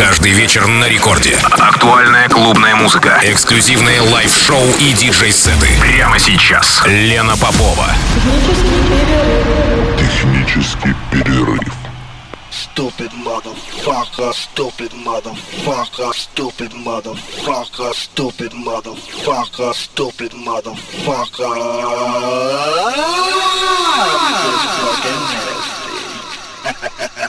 Каждый вечер на рекорде. Актуальная клубная музыка. Эксклюзивные live-шоу и диджей-сеты. Прямо сейчас. Лена Попова. Технический перерыв. Stupid motherfucker, stupid motherfucker, stupid motherfucker, stupid motherfucker, stupid motherfucker. This fucking nasty.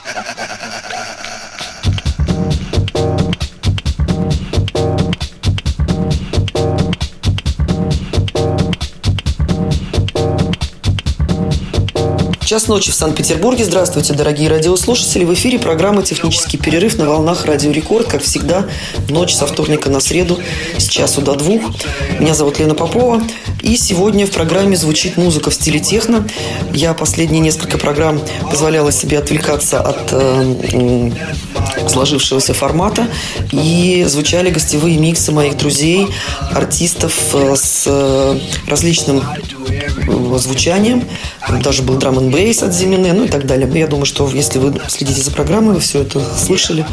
Час ночи в Санкт-Петербурге. Здравствуйте, дорогие радиослушатели. В эфире программа «Технический перерыв» на волнах «Радио Рекорд». Как всегда, ночь со вторника на среду с часу до двух. Меня зовут Лена Попова. И сегодня в программе звучит музыка в стиле техно. Я последние несколько программ позволяла себе отвлекаться от э, сложившегося формата. И звучали гостевые миксы моих друзей, артистов э, с э, различным э, звучанием. Даже был драм бейс от Зимины, ну и так далее. Я думаю, что если вы следите за программой, вы все это слышали.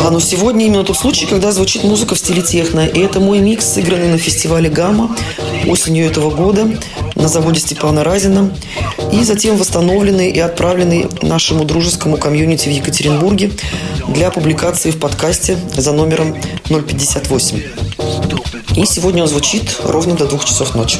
А, но сегодня именно тот случай, когда звучит музыка в стиле техно. И это мой микс, сыгранный на фестивале «Гамма» осенью этого года на заводе Степана Разина. И затем восстановленный и отправленный нашему дружескому комьюнити в Екатеринбурге для публикации в подкасте за номером 058. И сегодня он звучит ровно до двух часов ночи.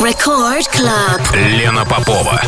Рекорд Club. Лена Попова.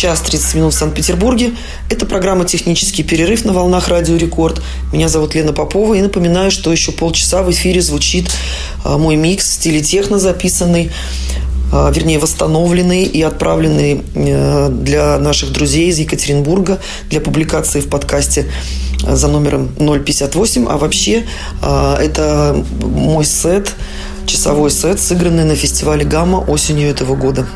Час 30 минут в Санкт-Петербурге. Это программа «Технический перерыв» на волнах Радио Рекорд. Меня зовут Лена Попова. И напоминаю, что еще полчаса в эфире звучит а, мой микс в стиле техно, записанный а, вернее, восстановленный и отправленный э, для наших друзей из Екатеринбурга для публикации в подкасте за номером 058. А вообще, а, это мой сет, часовой сет, сыгранный на фестивале «Гамма» осенью этого года.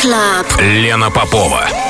Club. Лена Попова.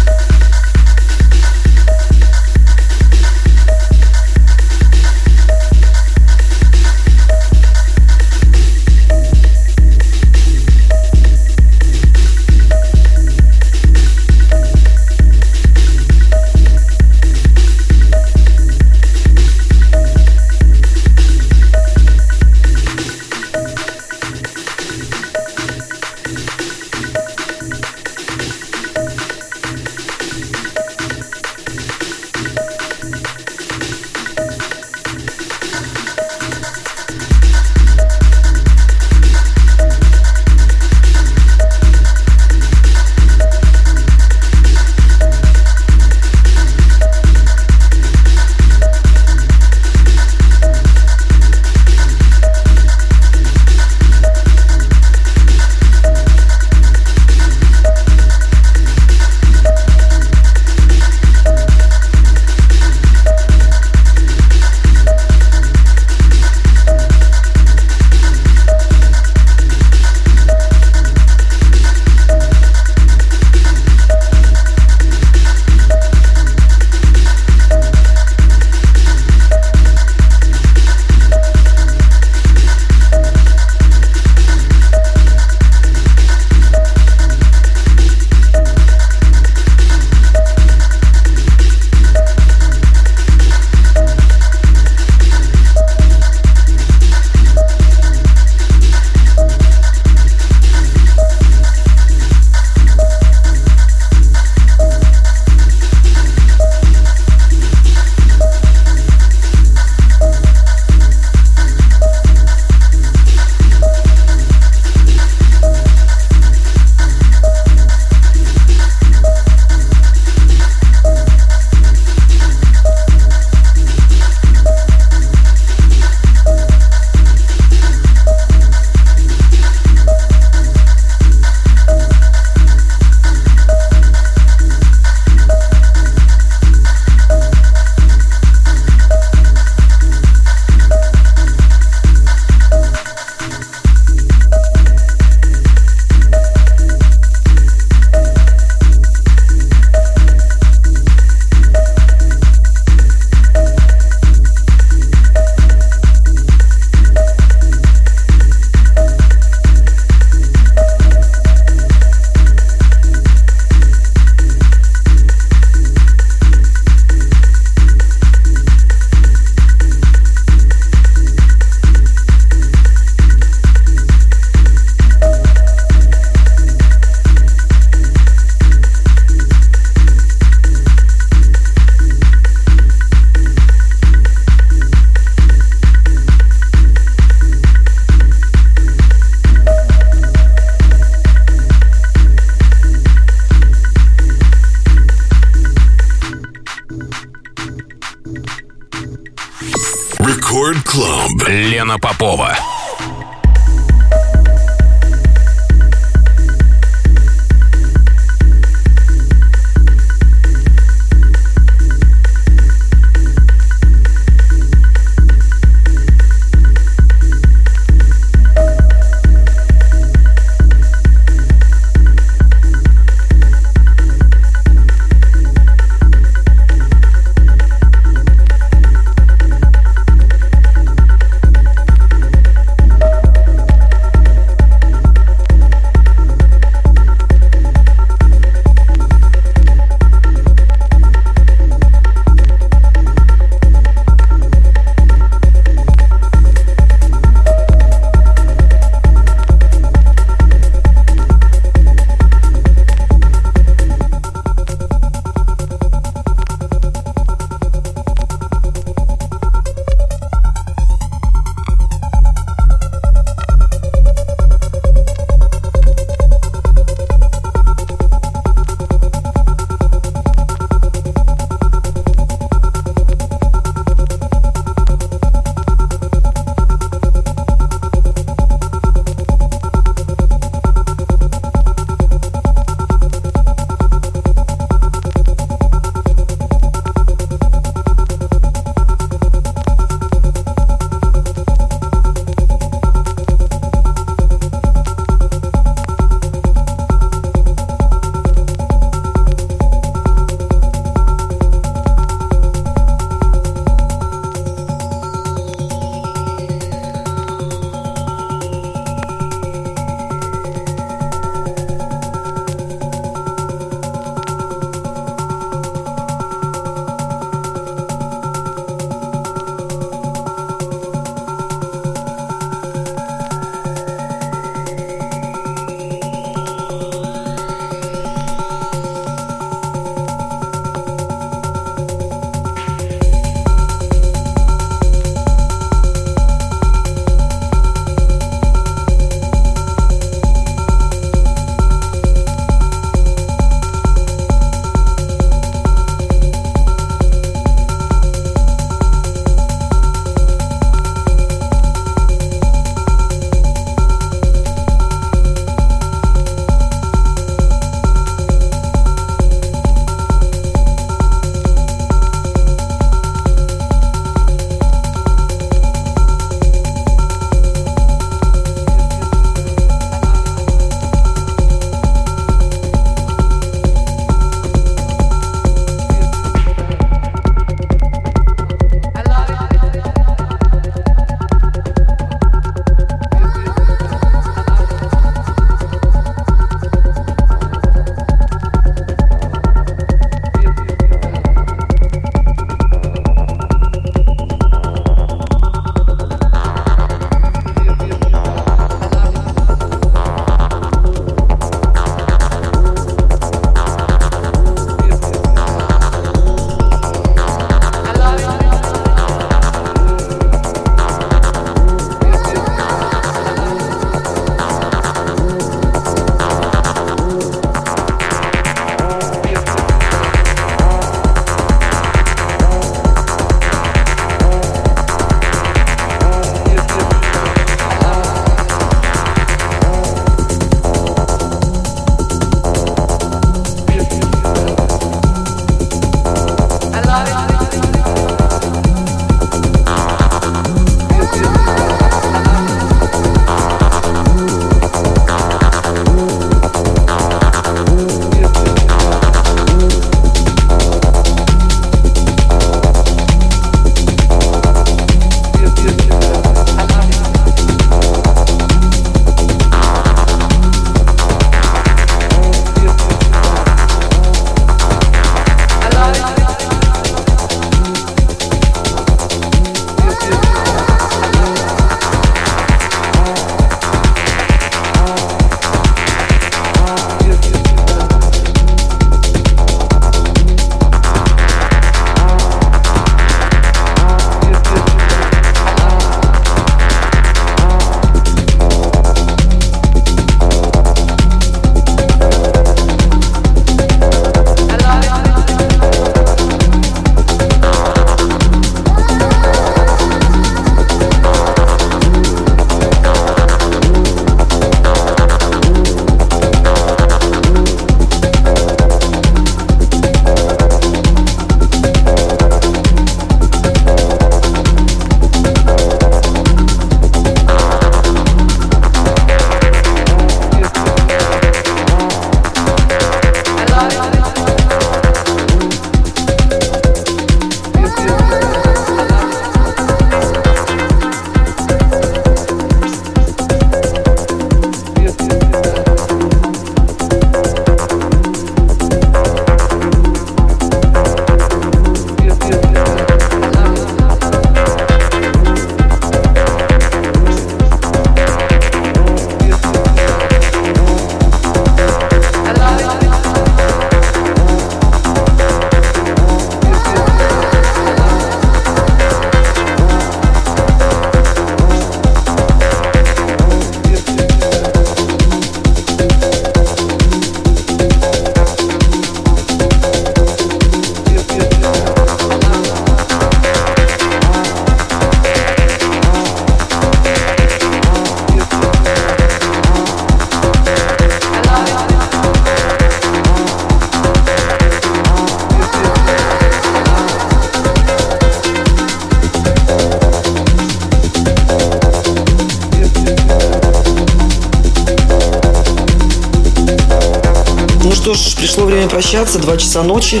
2 часа ночи.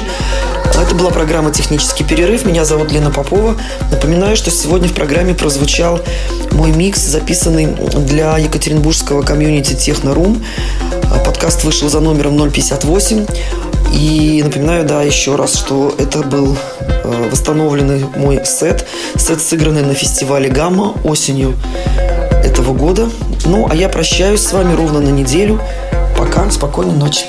Это была программа «Технический перерыв». Меня зовут Лена Попова. Напоминаю, что сегодня в программе прозвучал мой микс, записанный для екатеринбургского комьюнити «Технорум». Подкаст вышел за номером 058. И напоминаю, да, еще раз, что это был э, восстановленный мой сет. Сет, сыгранный на фестивале «Гамма» осенью этого года. Ну, а я прощаюсь с вами ровно на неделю. Пока, спокойной ночи.